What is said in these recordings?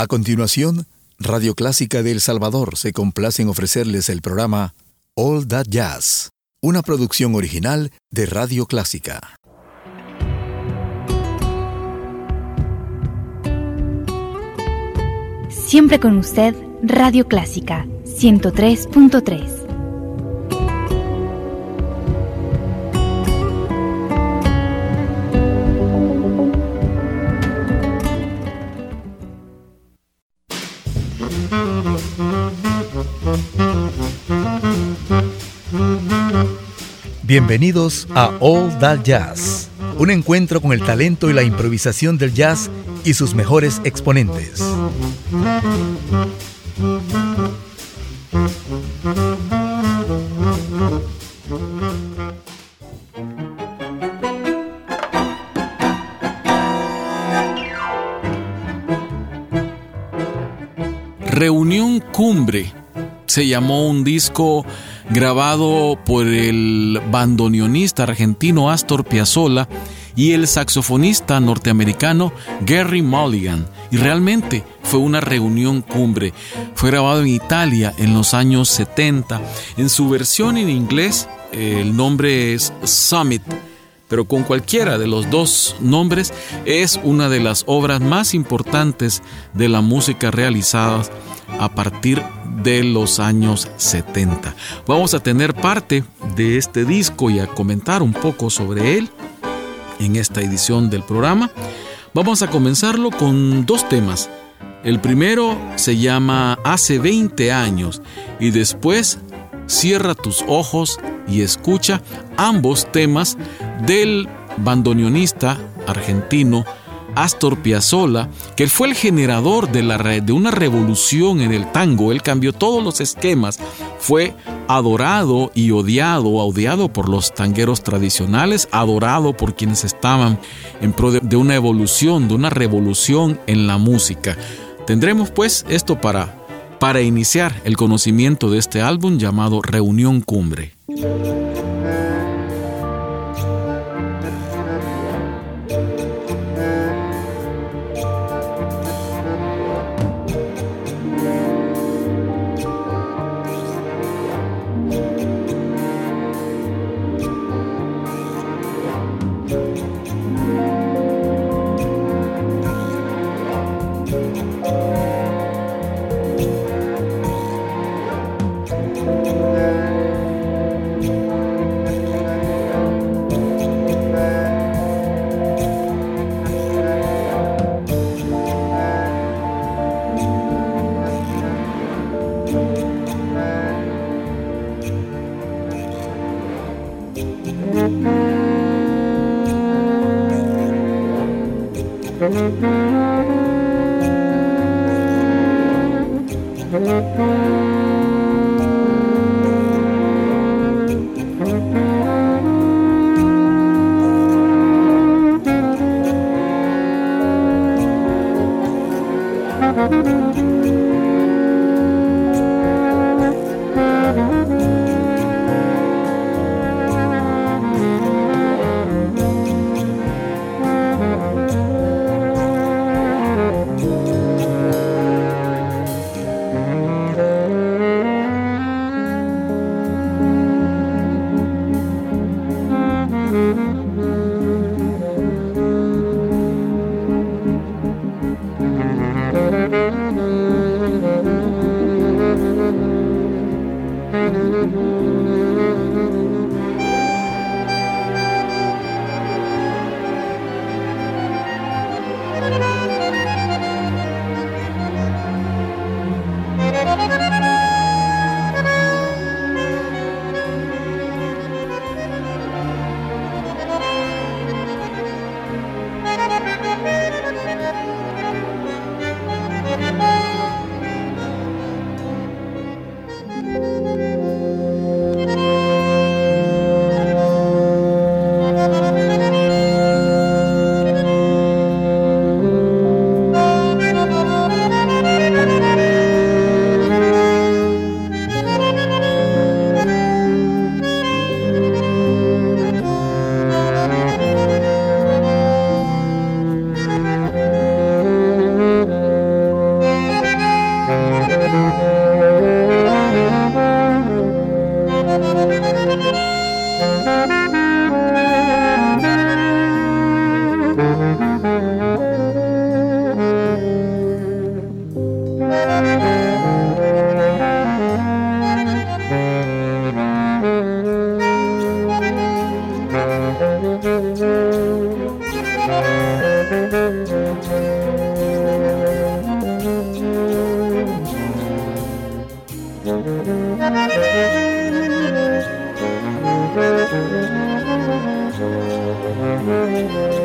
A continuación, Radio Clásica de El Salvador se complace en ofrecerles el programa All That Jazz, una producción original de Radio Clásica. Siempre con usted, Radio Clásica 103.3. Bienvenidos a All That Jazz, un encuentro con el talento y la improvisación del jazz y sus mejores exponentes. Reunión Cumbre se llamó un disco grabado por el bandoneonista argentino Astor Piazzolla y el saxofonista norteamericano Gary Mulligan. Y realmente fue una reunión cumbre. Fue grabado en Italia en los años 70. En su versión en inglés, el nombre es Summit pero con cualquiera de los dos nombres es una de las obras más importantes de la música realizadas a partir de los años 70. Vamos a tener parte de este disco y a comentar un poco sobre él en esta edición del programa. Vamos a comenzarlo con dos temas. El primero se llama Hace 20 años y después Cierra tus ojos y escucha ambos temas del bandoneonista argentino Astor Piazzolla, que fue el generador de, la, una revolución en el tango. Él cambió todos los esquemas. Fue adorado y odiado, odiado por los tangueros tradicionales, adorado por quienes estaban en pro de, de una evolución, de una revolución en la música. Tendremos pues esto para, para iniciar el conocimiento de este álbum llamado Reunión Cumbre. Thank you.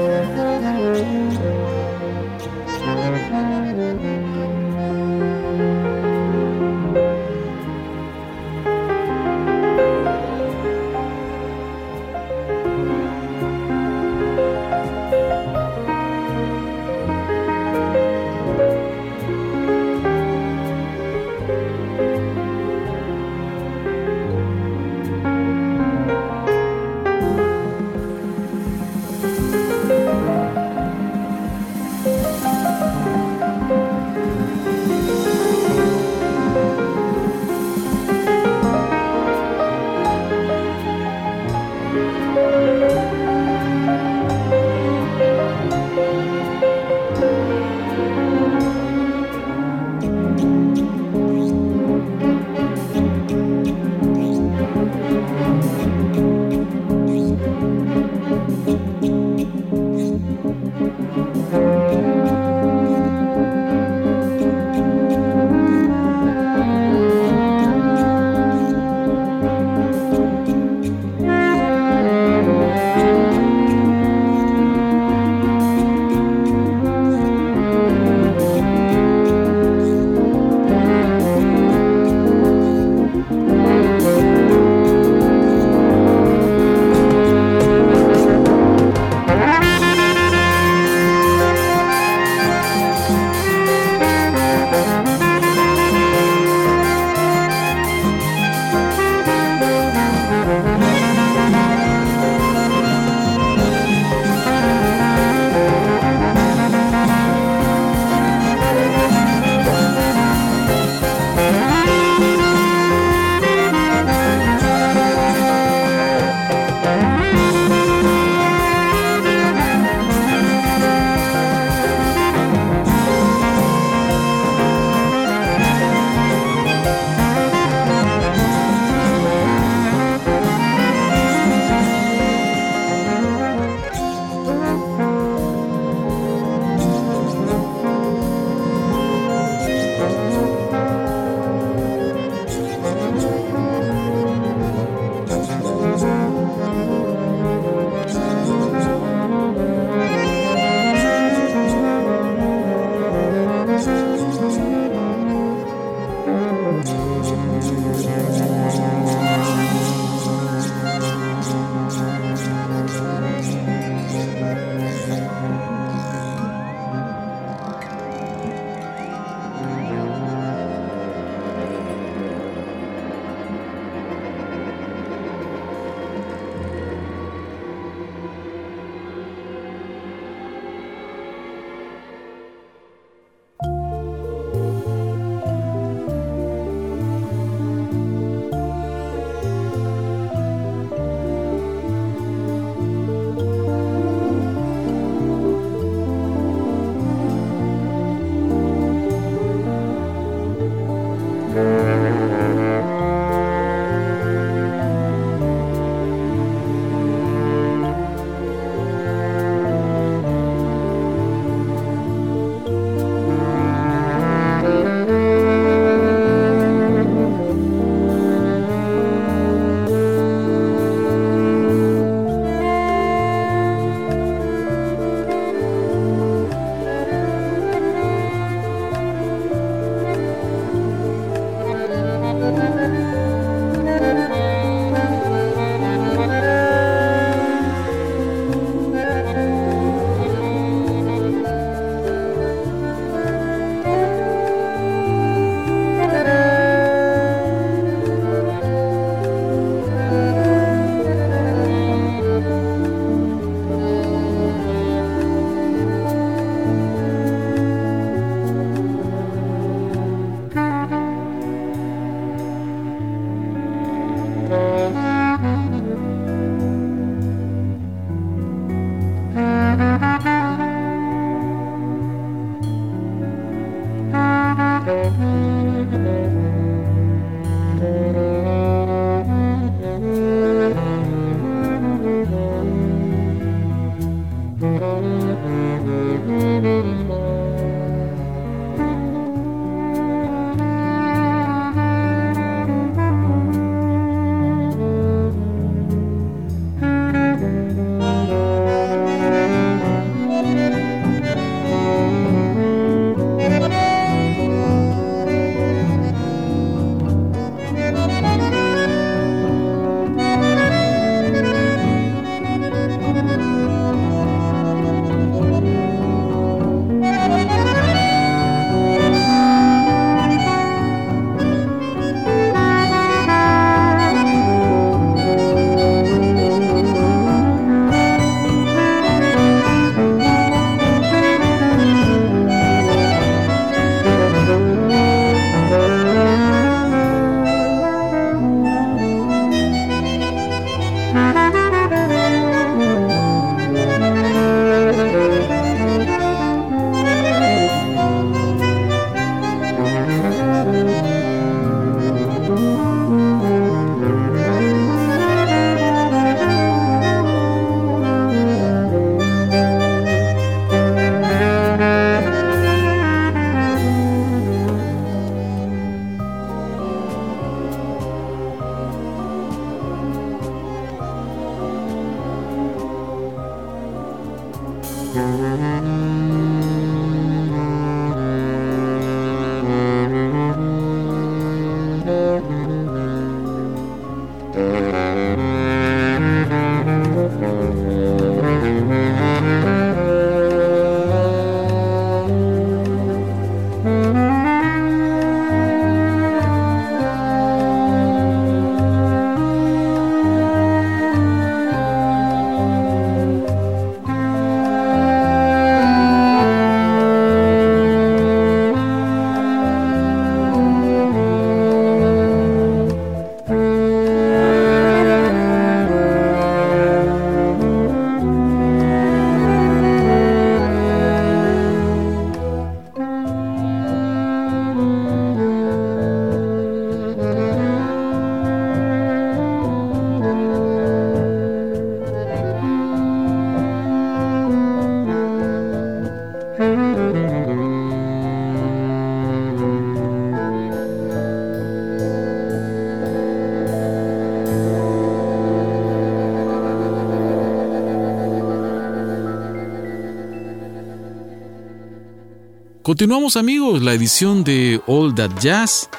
Continuamos amigos, la edición de All That Jazz.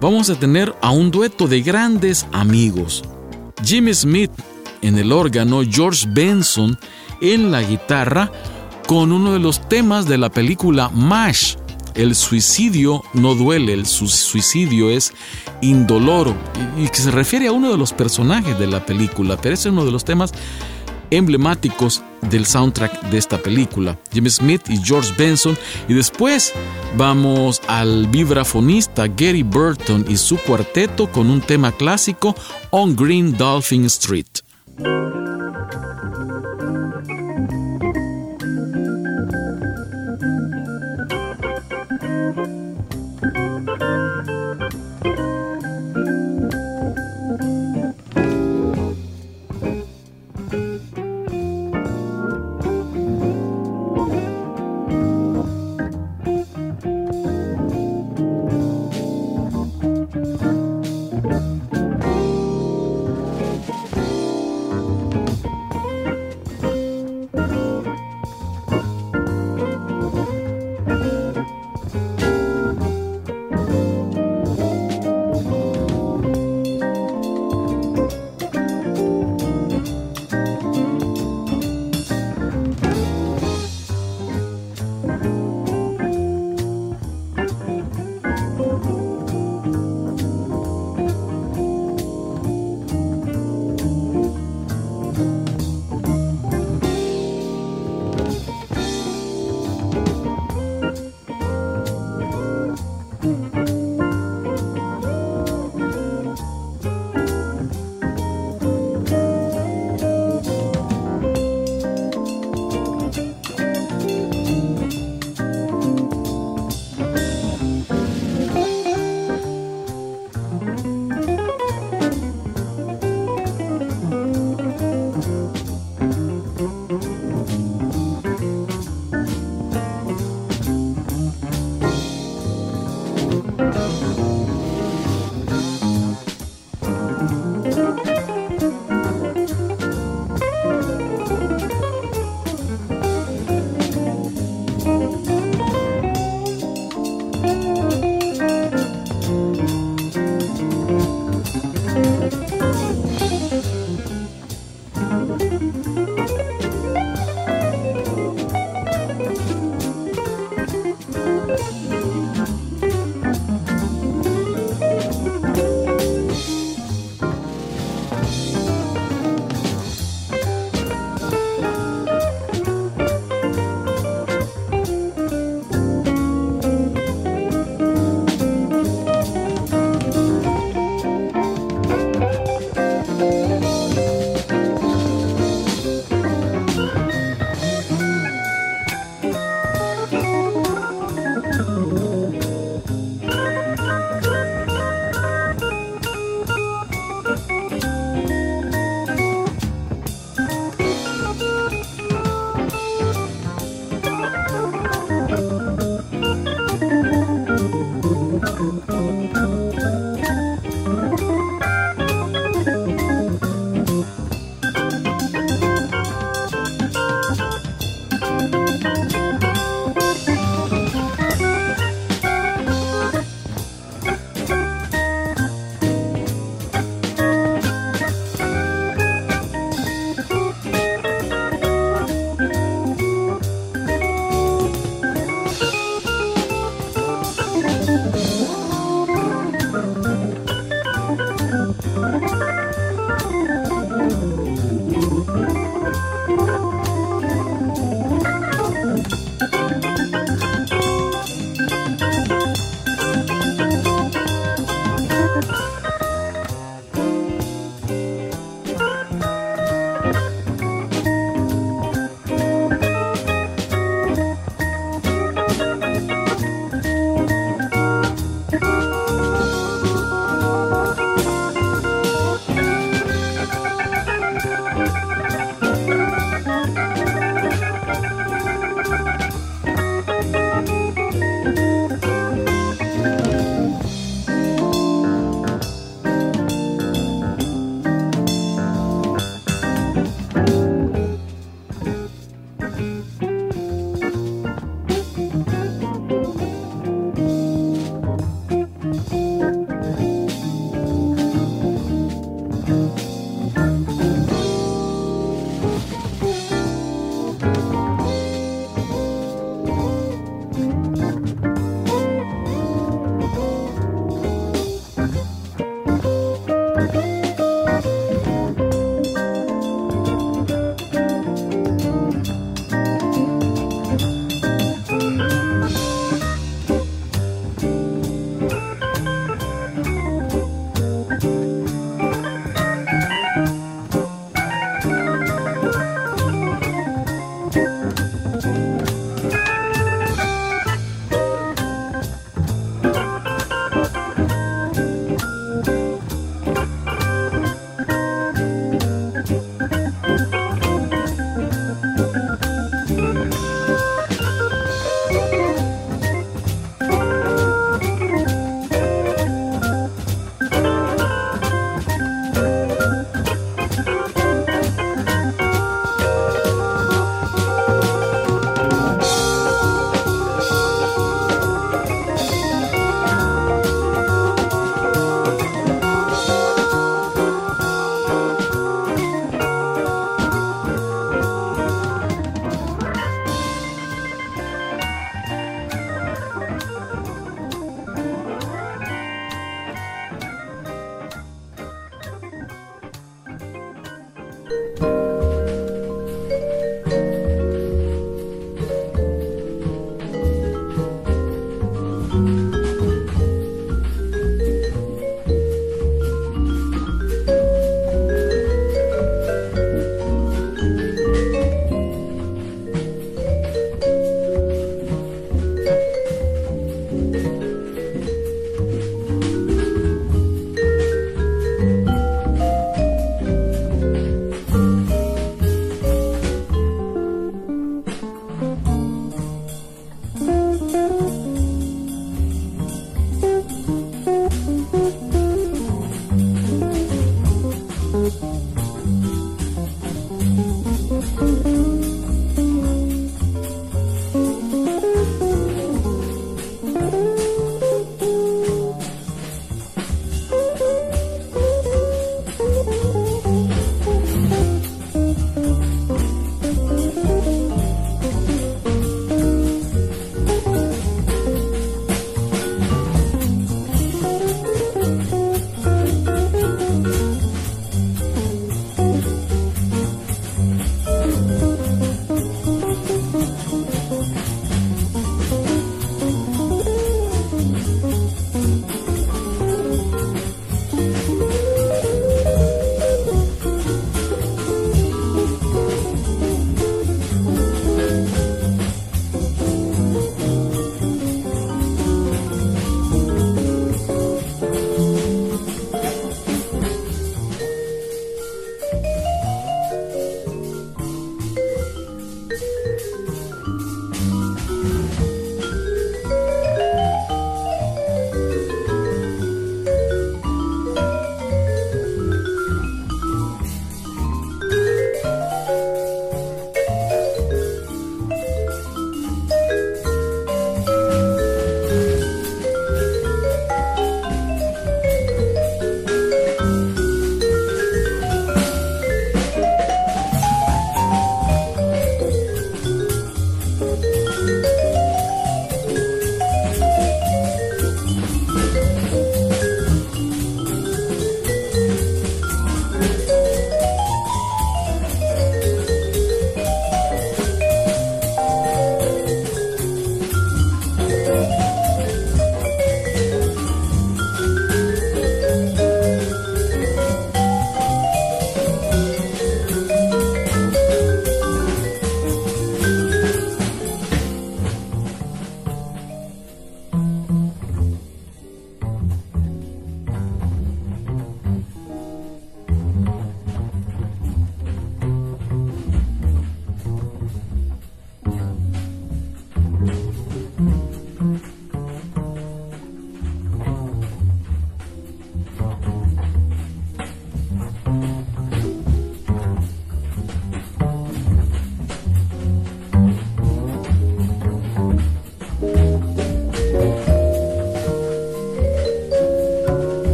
Vamos a tener a un dueto de grandes amigos. Jimmy Smith en el órgano, George Benson en la guitarra, con uno de los temas de la película MASH. El suicidio no duele, el suicidio es indoloro y que se refiere a uno de los personajes de la película, pero es uno de los temas emblemáticos del soundtrack de esta película, Jimmy Smith y George Benson, y después vamos al vibrafonista Gary Burton y su cuarteto con un tema clásico On Green Dolphin Street.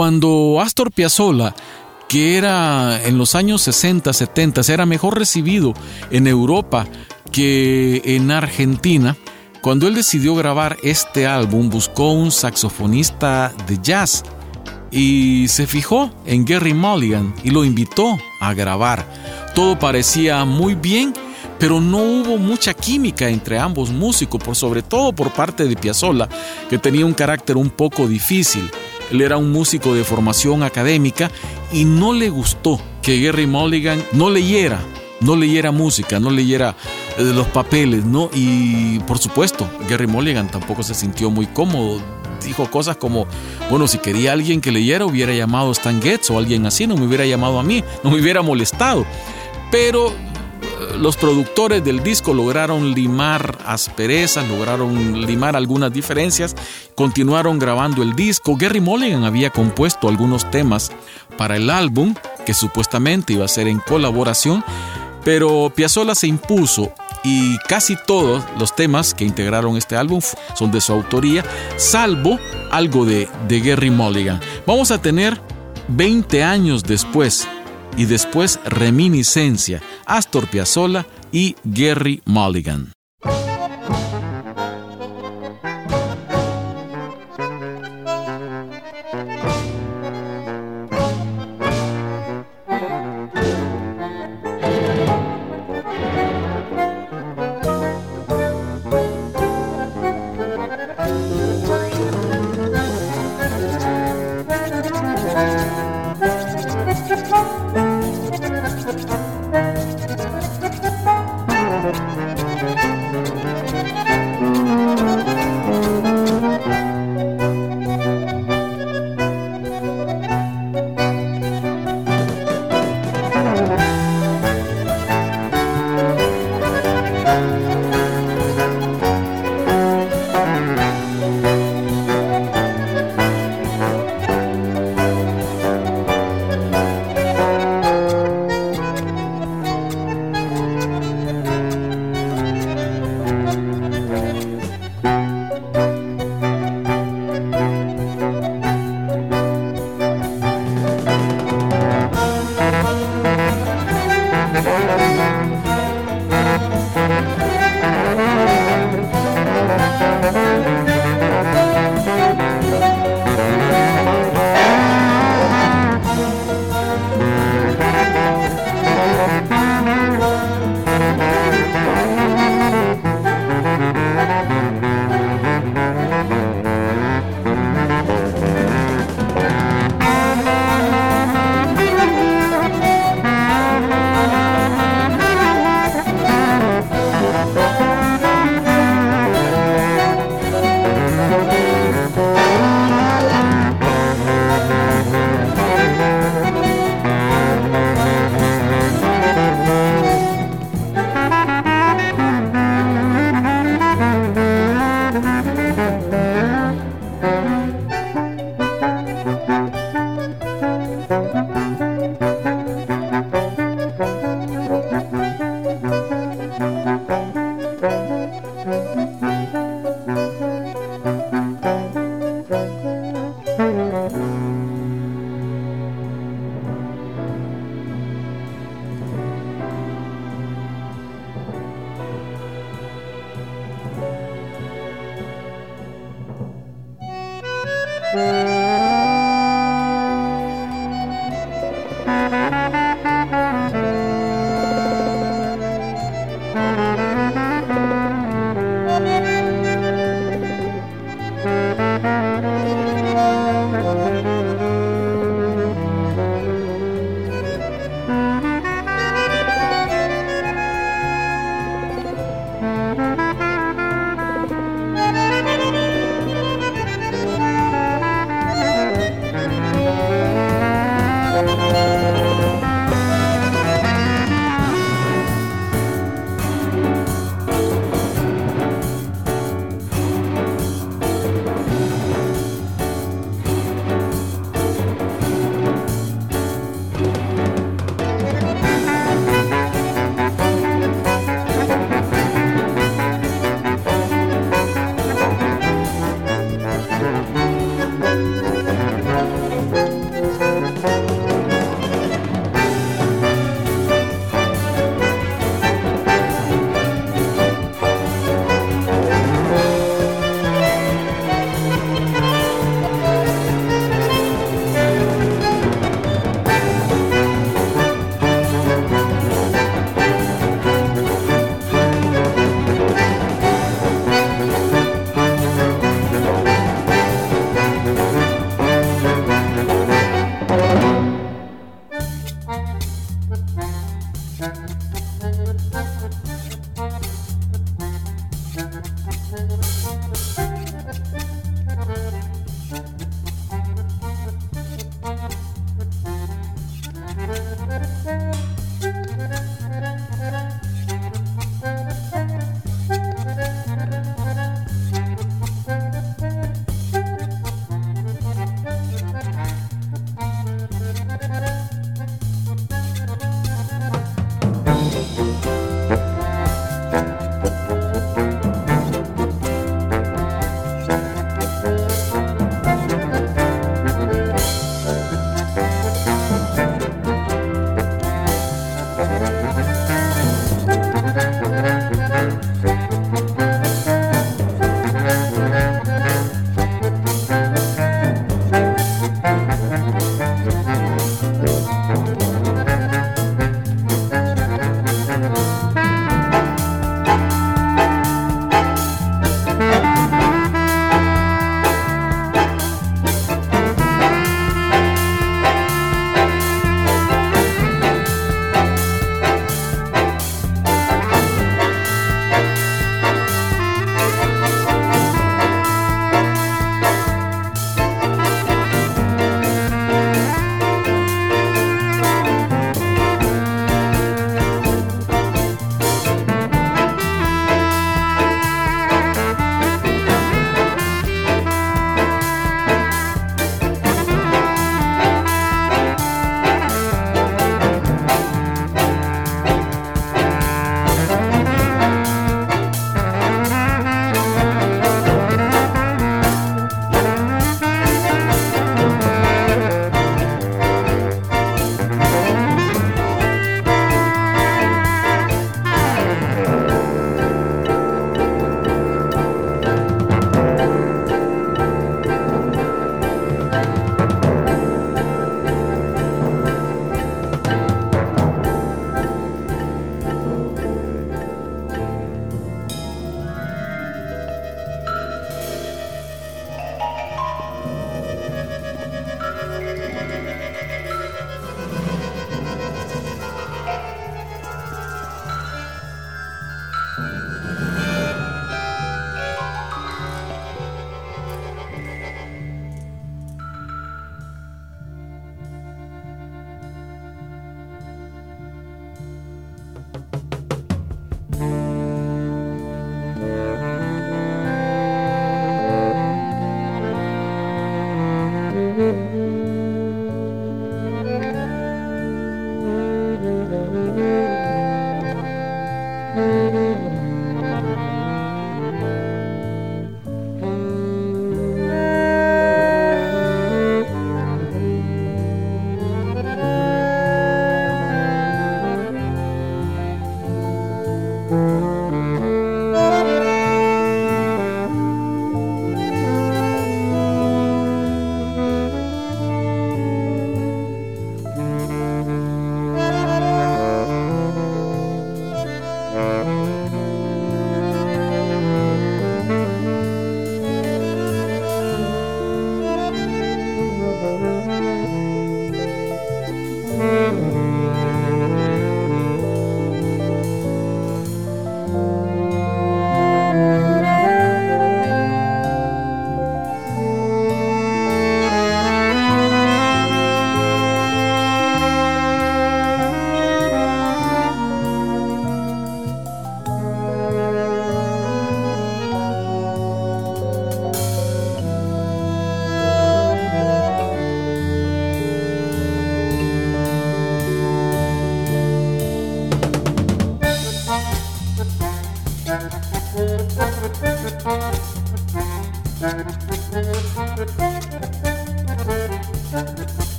Cuando Astor Piazzolla, que era en los años 60, 70, era mejor recibido en Europa que en Argentina, cuando él decidió grabar este álbum buscó un saxofonista de jazz y se fijó en Gary Mulligan y lo invitó a grabar. Todo parecía muy bien, pero no hubo mucha química entre ambos músicos, por sobre todo por parte de Piazzolla, que tenía un carácter un poco difícil. Él era un músico de formación académica y no le gustó que Gary Mulligan no leyera, no leyera música, no leyera eh, los papeles, ¿no? Y por supuesto, Gary Mulligan tampoco se sintió muy cómodo. Dijo cosas como, bueno, si quería alguien que leyera, hubiera llamado a Stan Getz o alguien así, no me hubiera llamado a mí, no me hubiera molestado. Pero los productores del disco lograron limar asperezas, lograron limar algunas diferencias, continuaron grabando el disco. Gary Mulligan había compuesto algunos temas para el álbum, que supuestamente iba a ser en colaboración, pero Piazzolla se impuso y casi todos los temas que integraron este álbum son de su autoría, salvo algo de, de Gary Mulligan. Vamos a tener 20 años después y después Reminiscencia, Astor Piazzolla y Gary Mulligan.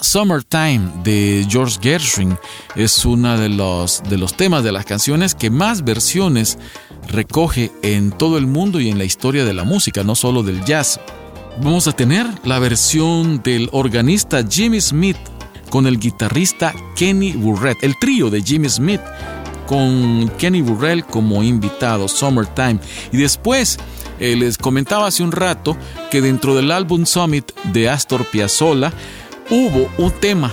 Summertime de George Gershwin es uno de los, de los temas de las canciones que más versiones recoge en todo el mundo y en la historia de la música, no solo del jazz. Vamos a tener la versión del organista Jimmy Smith con el guitarrista Kenny Burrell, el trío de Jimmy Smith con Kenny Burrell como invitado, Summertime. Y después eh, les comentaba hace un rato que dentro del álbum Summit de Astor Piazzolla hubo un tema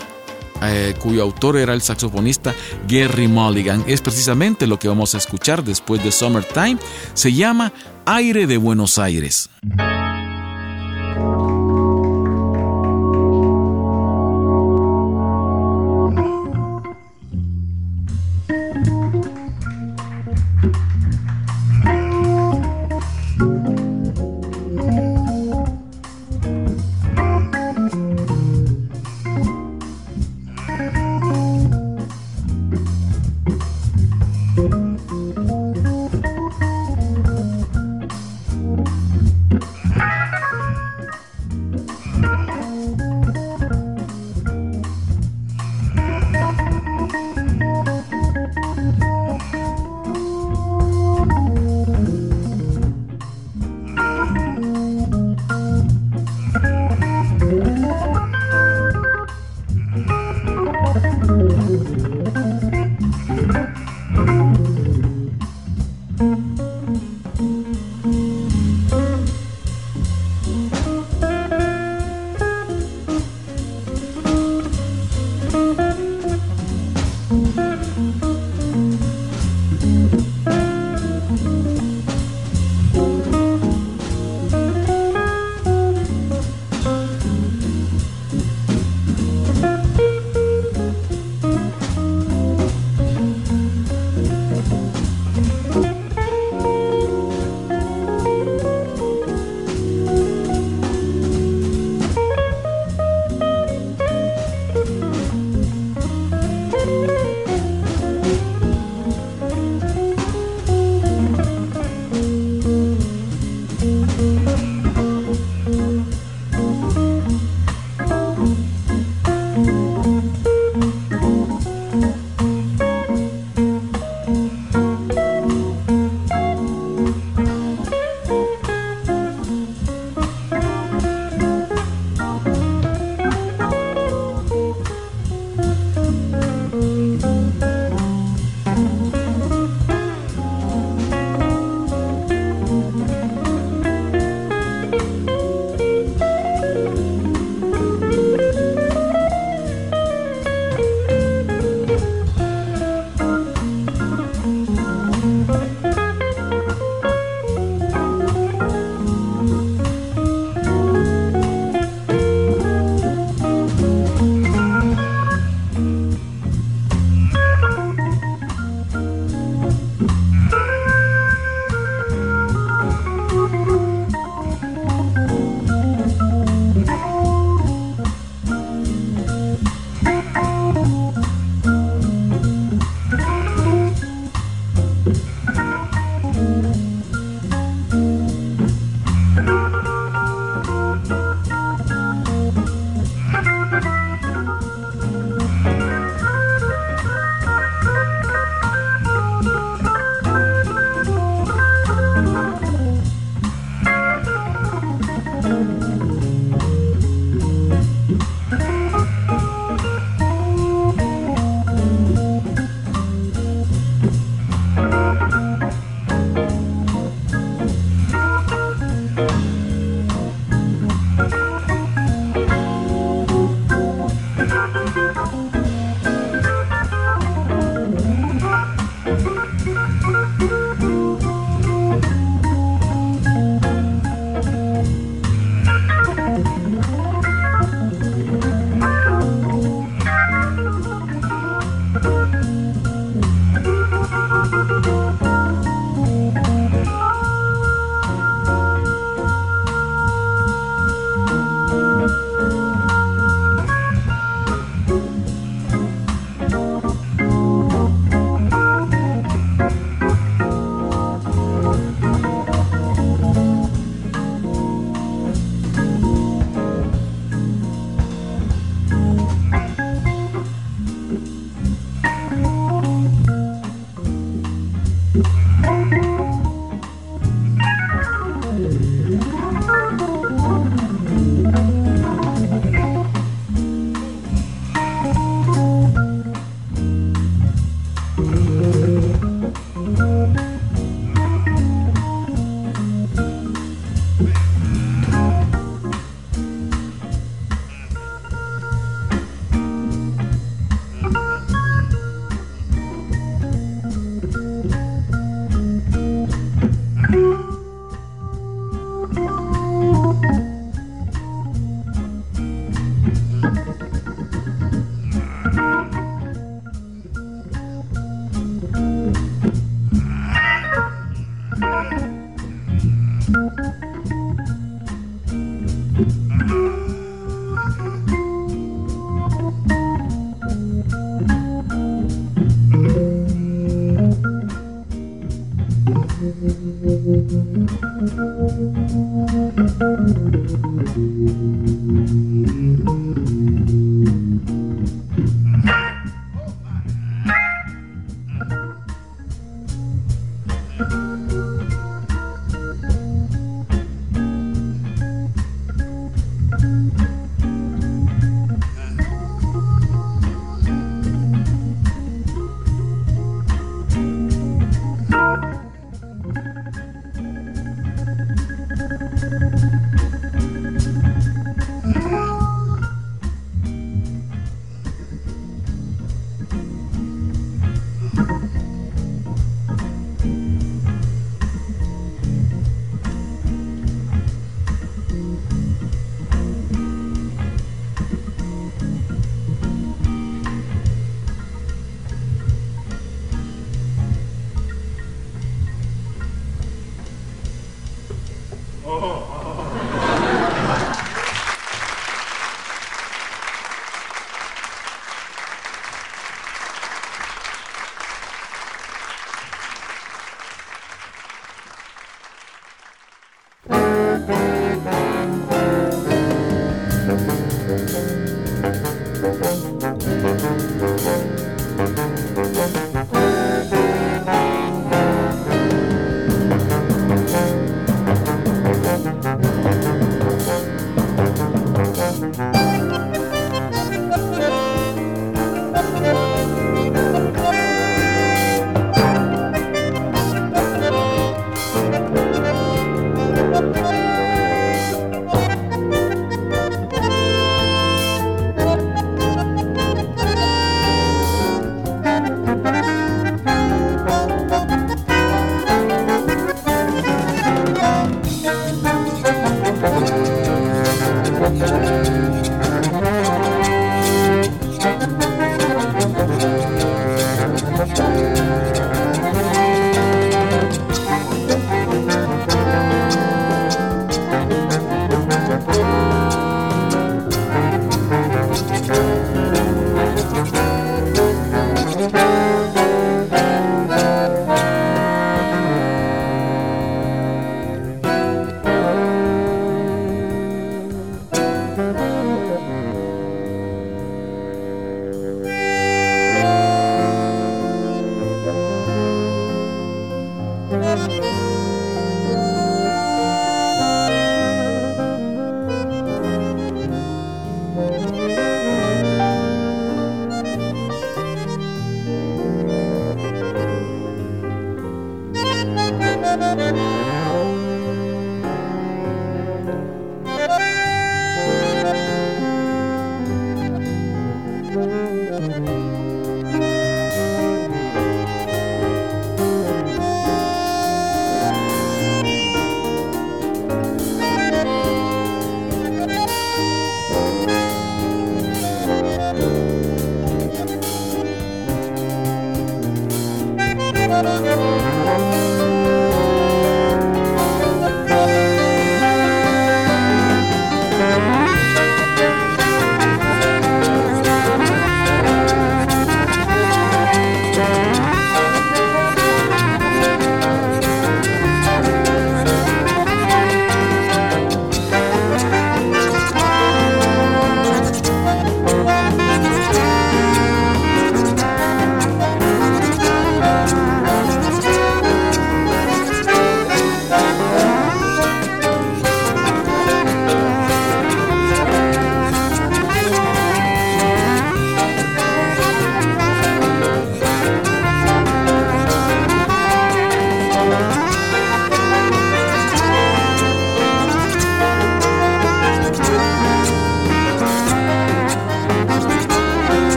eh, cuyo autor era el saxofonista Gary Mulligan. Es precisamente lo que vamos a escuchar después de Summertime. Se llama Aire de Buenos Aires.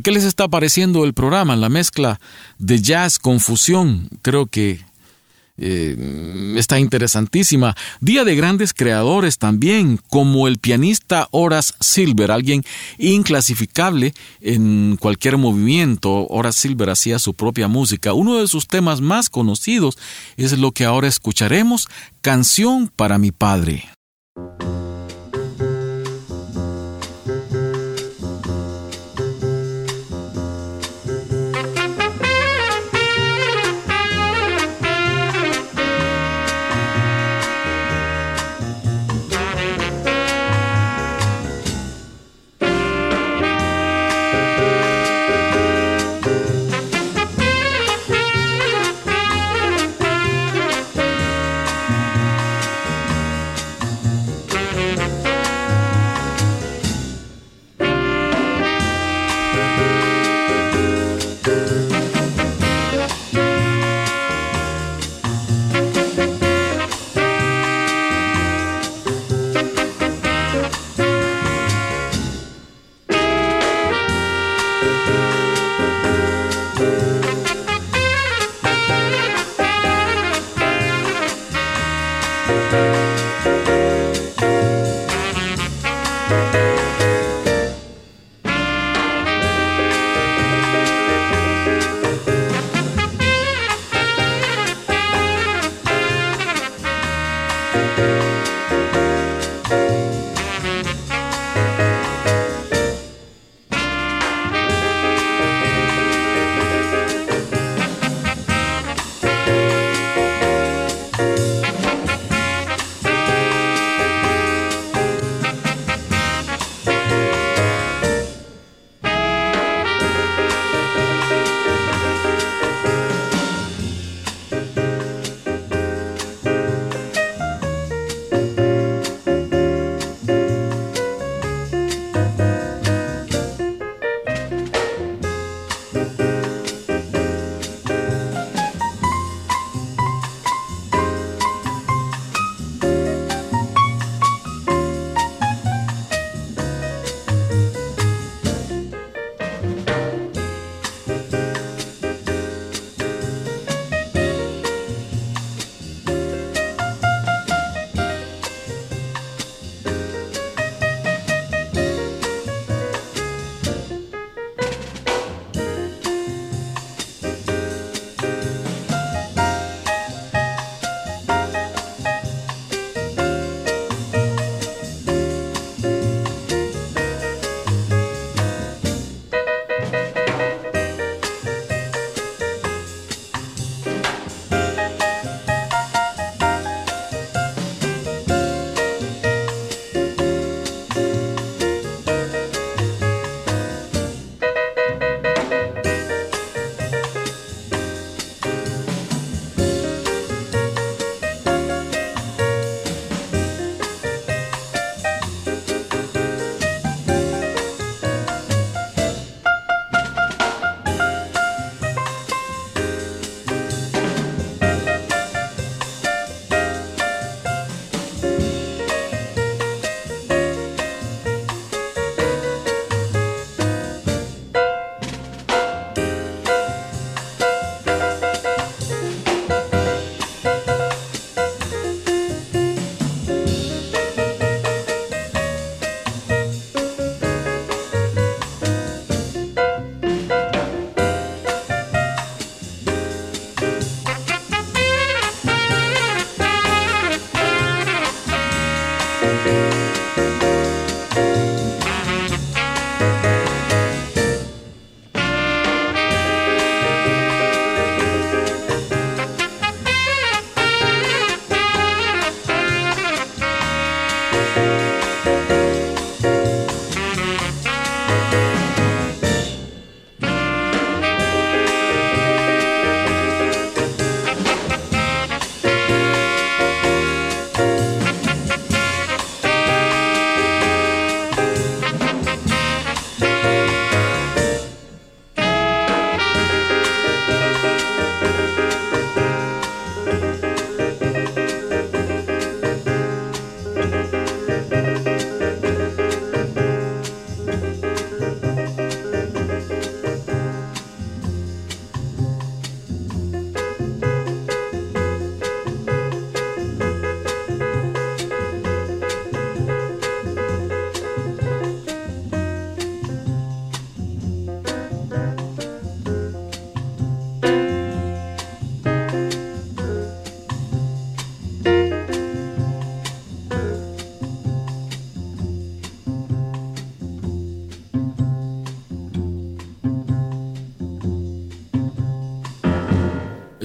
¿Qué les está pareciendo el programa? La mezcla de jazz con fusión. Creo que eh, está interesantísima. Día de grandes creadores también, como el pianista Horace Silver, alguien inclasificable en cualquier movimiento. Horace Silver hacía su propia música. Uno de sus temas más conocidos es lo que ahora escucharemos, Canción para mi padre.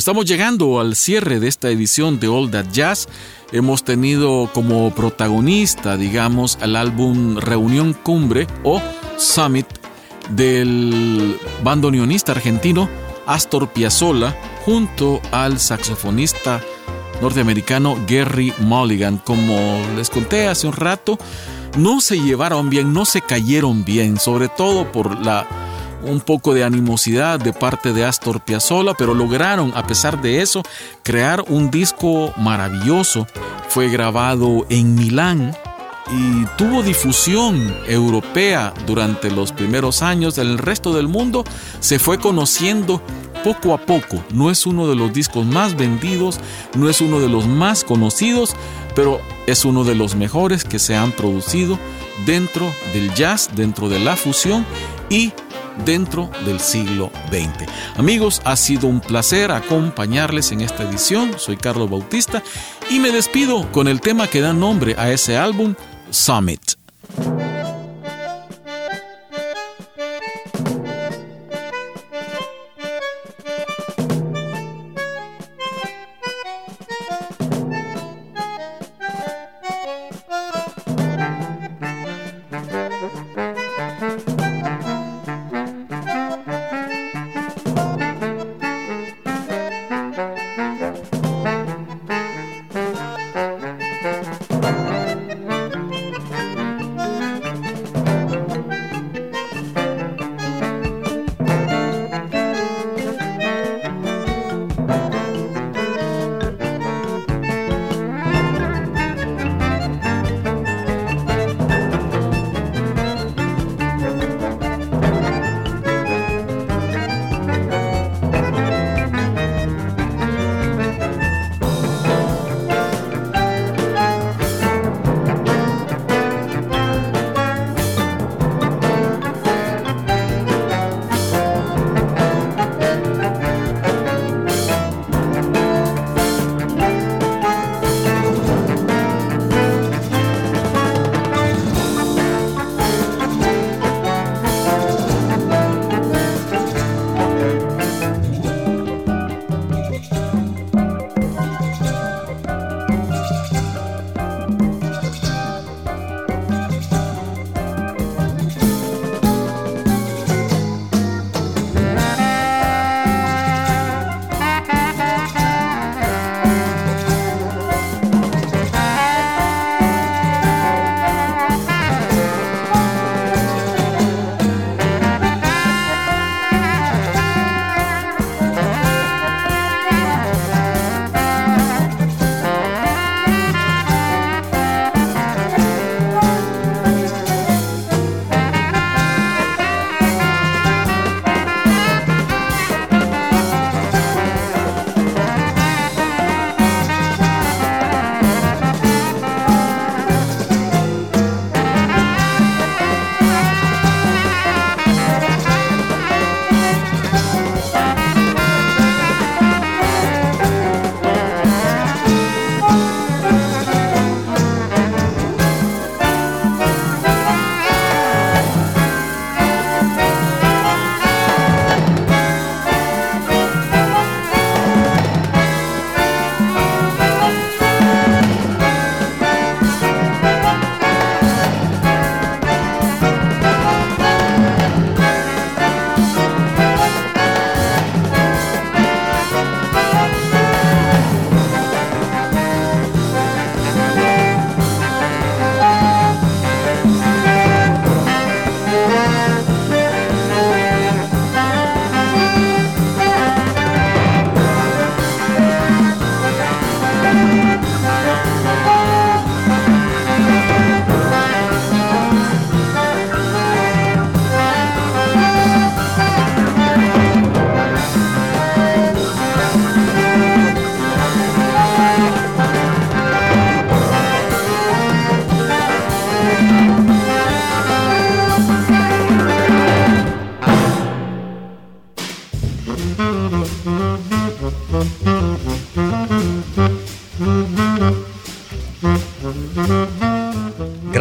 Estamos llegando al cierre de esta edición de All That Jazz. Hemos tenido como protagonista, digamos, el álbum Reunión Cumbre o Summit del bandoneonista argentino Astor Piazzolla junto al saxofonista norteamericano Gary Mulligan. Como les conté hace un rato, no se llevaron bien, no se cayeron bien, sobre todo por la un poco de animosidad de parte de Astor Piazzolla, pero lograron, a pesar de eso, crear un disco maravilloso. Fue grabado en Milán y tuvo difusión europea durante los primeros años. El resto del mundo se fue conociendo poco a poco. No es uno de los discos más vendidos, no es uno de los más conocidos, pero es uno de los mejores que se han producido dentro del jazz, dentro de la fusión y dentro del siglo XX. Amigos, ha sido un placer acompañarles en esta edición. Soy Carlos Bautista y me despido con el tema que da nombre a ese álbum, Summit.